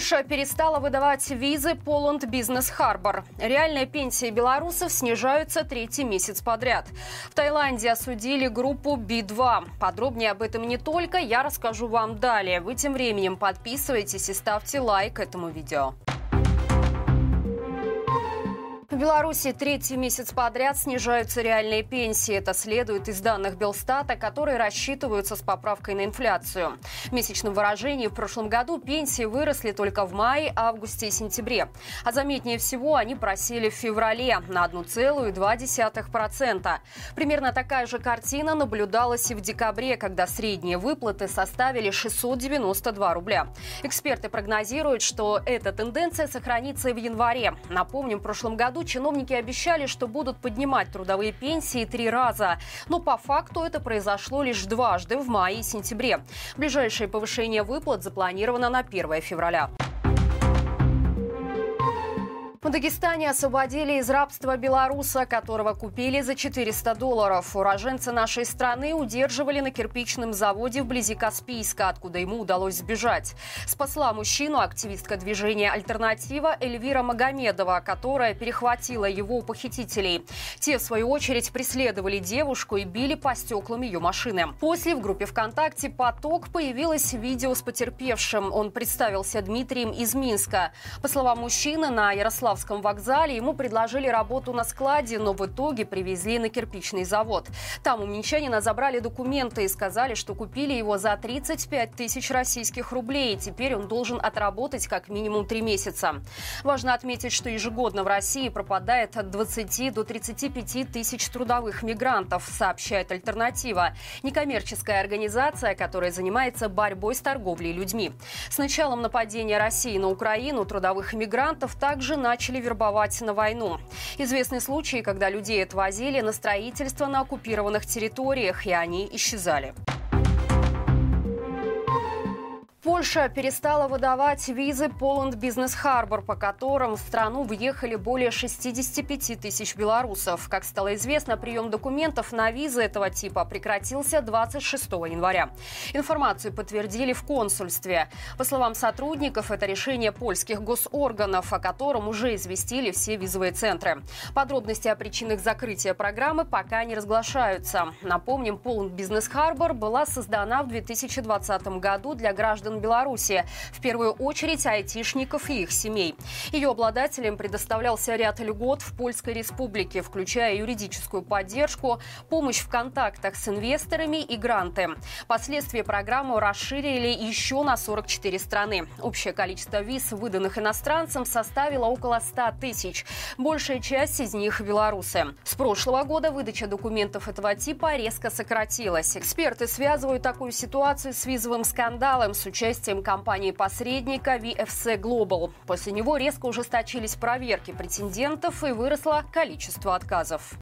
Польша перестала выдавать визы Poland Business Harbor. Реальные пенсии белорусов снижаются третий месяц подряд. В Таиланде осудили группу Би-2. Подробнее об этом не только я расскажу вам далее. Вы тем временем подписывайтесь и ставьте лайк этому видео. Беларуси третий месяц подряд снижаются реальные пенсии. Это следует из данных Белстата, которые рассчитываются с поправкой на инфляцию. В месячном выражении в прошлом году пенсии выросли только в мае, августе и сентябре. А заметнее всего они просели в феврале на 1,2%. Примерно такая же картина наблюдалась и в декабре, когда средние выплаты составили 692 рубля. Эксперты прогнозируют, что эта тенденция сохранится и в январе. Напомним, в прошлом году чиновники обещали, что будут поднимать трудовые пенсии три раза. Но по факту это произошло лишь дважды в мае и сентябре. Ближайшее повышение выплат запланировано на 1 февраля. В Дагестане освободили из рабства белоруса, которого купили за 400 долларов. Уроженца нашей страны удерживали на кирпичном заводе вблизи Каспийска, откуда ему удалось сбежать. Спасла мужчину активистка движения «Альтернатива» Эльвира Магомедова, которая перехватила его у похитителей. Те, в свою очередь, преследовали девушку и били по стеклам ее машины. После в группе ВКонтакте «Поток» появилось видео с потерпевшим. Он представился Дмитрием из Минска. По словам мужчины, на Ярослав Ярославском вокзале ему предложили работу на складе, но в итоге привезли на кирпичный завод. Там у минчанина забрали документы и сказали, что купили его за 35 тысяч российских рублей. И теперь он должен отработать как минимум три месяца. Важно отметить, что ежегодно в России пропадает от 20 до 35 тысяч трудовых мигрантов, сообщает «Альтернатива». Некоммерческая организация, которая занимается борьбой с торговлей людьми. С началом нападения России на Украину трудовых мигрантов также начали начали вербовать на войну. Известны случаи, когда людей отвозили на строительство на оккупированных территориях, и они исчезали. Польша перестала выдавать визы Poland Business Harbor, по которым в страну въехали более 65 тысяч белорусов. Как стало известно, прием документов на визы этого типа прекратился 26 января. Информацию подтвердили в консульстве. По словам сотрудников, это решение польских госорганов, о котором уже известили все визовые центры. Подробности о причинах закрытия программы пока не разглашаются. Напомним, Poland Business Harbor была создана в 2020 году для граждан Беларуси, в первую очередь айтишников и их семей. Ее обладателям предоставлялся ряд льгот в Польской республике, включая юридическую поддержку, помощь в контактах с инвесторами и гранты. Последствия программу расширили еще на 44 страны. Общее количество виз, выданных иностранцам, составило около 100 тысяч. Большая часть из них – белорусы. С прошлого года выдача документов этого типа резко сократилась. Эксперты связывают такую ситуацию с визовым скандалом с участием участием компании-посредника VFC Global. После него резко ужесточились проверки претендентов и выросло количество отказов.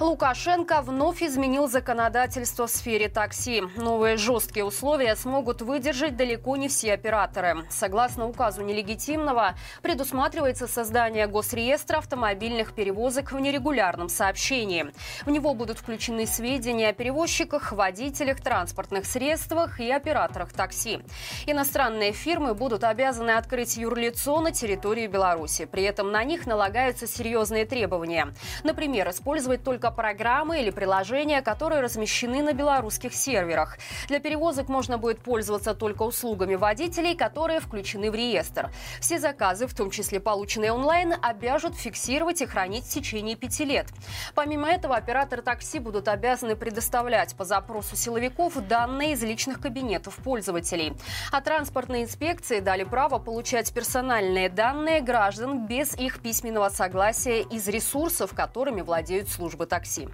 Лукашенко вновь изменил законодательство в сфере такси. Новые жесткие условия смогут выдержать далеко не все операторы. Согласно указу нелегитимного, предусматривается создание госреестра автомобильных перевозок в нерегулярном сообщении. В него будут включены сведения о перевозчиках, водителях, транспортных средствах и операторах такси. Иностранные фирмы будут обязаны открыть юрлицо на территории Беларуси. При этом на них налагаются серьезные требования. Например, использовать только только программы или приложения, которые размещены на белорусских серверах. Для перевозок можно будет пользоваться только услугами водителей, которые включены в реестр. Все заказы, в том числе полученные онлайн, обяжут фиксировать и хранить в течение пяти лет. Помимо этого, операторы такси будут обязаны предоставлять по запросу силовиков данные из личных кабинетов пользователей. А транспортные инспекции дали право получать персональные данные граждан без их письменного согласия из ресурсов, которыми владеют службы такси такси.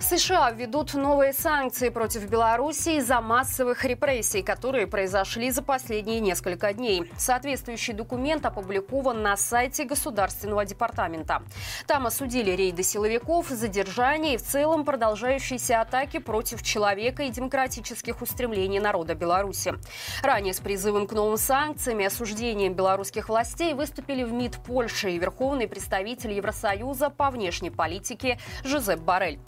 США введут новые санкции против Беларуси из-за массовых репрессий, которые произошли за последние несколько дней. Соответствующий документ опубликован на сайте Государственного департамента. Там осудили рейды силовиков, задержания и в целом продолжающиеся атаки против человека и демократических устремлений народа Беларуси. Ранее с призывом к новым санкциям и осуждением белорусских властей выступили в МИД Польши и верховный представитель Евросоюза по внешней политике Жозеп Барель.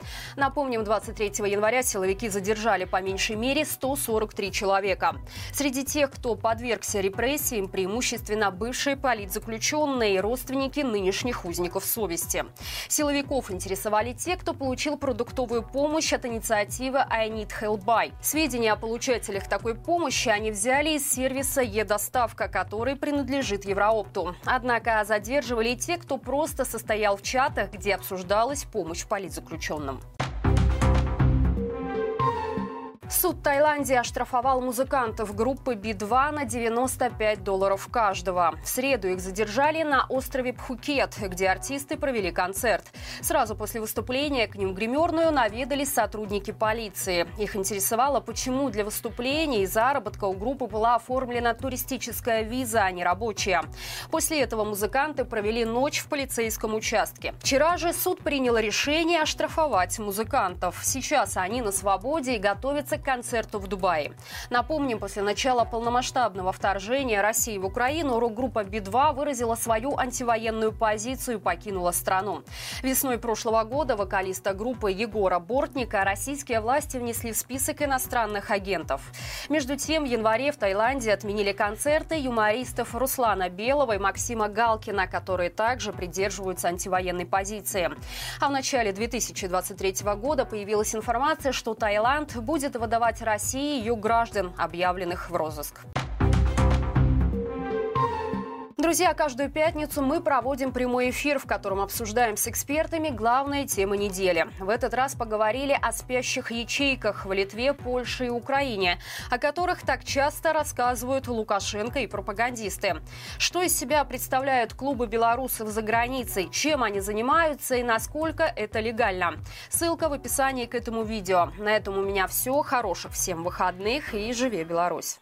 На Напомним, 23 января силовики задержали по меньшей мере 143 человека. Среди тех, кто подвергся репрессиям, преимущественно бывшие политзаключенные и родственники нынешних узников совести. Силовиков интересовали те, кто получил продуктовую помощь от инициативы I Need Help Buy. Сведения о получателях такой помощи они взяли из сервиса «Е-доставка», который принадлежит Евроопту. Однако задерживали и те, кто просто состоял в чатах, где обсуждалась помощь политзаключенным. Суд Таиланде оштрафовал музыкантов группы Би-2 на 95 долларов каждого. В среду их задержали на острове Пхукет, где артисты провели концерт. Сразу после выступления к ним в гримерную наведались сотрудники полиции. Их интересовало, почему для выступления и заработка у группы была оформлена туристическая виза, а не рабочая. После этого музыканты провели ночь в полицейском участке. Вчера же суд принял решение оштрафовать музыкантов. Сейчас они на свободе и готовятся к концерту в Дубае. Напомним, после начала полномасштабного вторжения России в Украину рок-группа Би-2 выразила свою антивоенную позицию и покинула страну. Весной прошлого года вокалиста группы Егора Бортника российские власти внесли в список иностранных агентов. Между тем, в январе в Таиланде отменили концерты юмористов Руслана Белого и Максима Галкина, которые также придерживаются антивоенной позиции. А в начале 2023 года появилась информация, что Таиланд будет выдавать выдавать России ее граждан, объявленных в розыск. Друзья, каждую пятницу мы проводим прямой эфир, в котором обсуждаем с экспертами главные темы недели. В этот раз поговорили о спящих ячейках в Литве, Польше и Украине, о которых так часто рассказывают Лукашенко и пропагандисты. Что из себя представляют клубы белорусов за границей, чем они занимаются и насколько это легально. Ссылка в описании к этому видео. На этом у меня все. Хороших всем выходных и живи Беларусь!